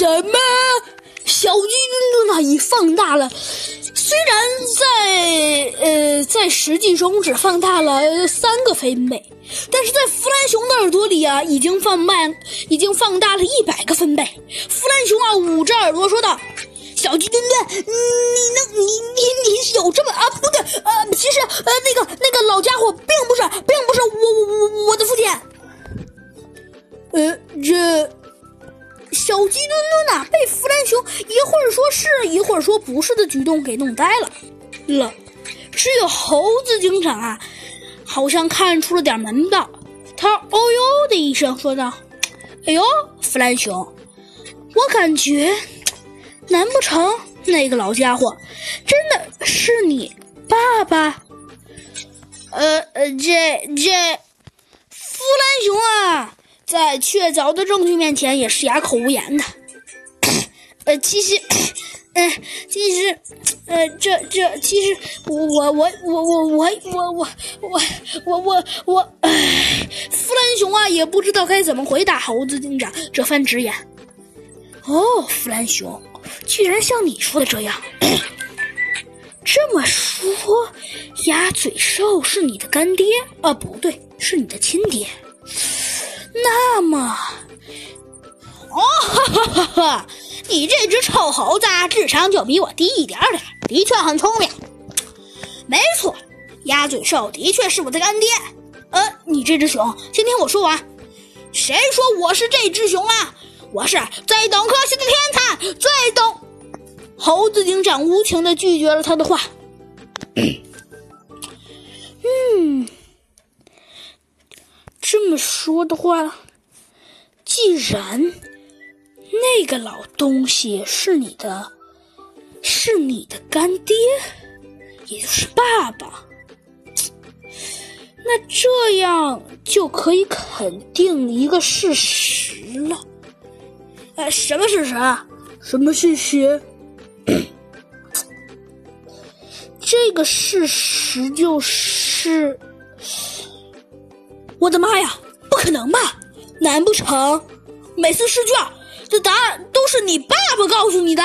什么？小鸡墩墩呢？已放大了，虽然在呃在实际中只放大了三个分贝，但是在弗兰熊的耳朵里啊，已经放慢，已经放大了一百个分贝。弗兰熊啊，捂着耳朵说道：“小鸡墩墩，你能，你你你有这么啊？不对，呃，其实呃那个那个老家伙并不是，并不是我我我我的父亲。呃，这。”小鸡墩墩呐，被弗兰熊一会儿说是一会儿说不是的举动给弄呆了。了，只有猴子警长啊，好像看出了点门道。他哦哟的一声说道：“哎呦，弗兰熊，我感觉，难不成那个老家伙真的是你爸爸？”呃呃，这这，在确凿的证据面前，也是哑口无言的。呃，其实，呃，其实，呃，这这，其实，我我我我我我我我我我我，唉，弗兰熊啊，也不知道该怎么回答猴子警长这番直言。哦，弗兰熊，居然像你说的这样。这么说，鸭嘴兽是你的干爹？啊，不对，是你的亲爹。那么，哦，哈哈哈哈！你这只臭猴子智商就比我低一点点，的确很聪明。没错，鸭嘴兽的确是我的干爹。呃，你这只熊，先听我说完。谁说我是这只熊啊？我是最懂科学的天才，最懂。猴子警长无情的拒绝了他的话。嗯。这么说的话，既然那个老东西是你的，是你的干爹，也就是爸爸，那这样就可以肯定一个事实了。哎，什么事实？什么事实？这个事实就是。我的妈呀，不可能吧？难不成每次试卷的答案都是你爸爸告诉你的？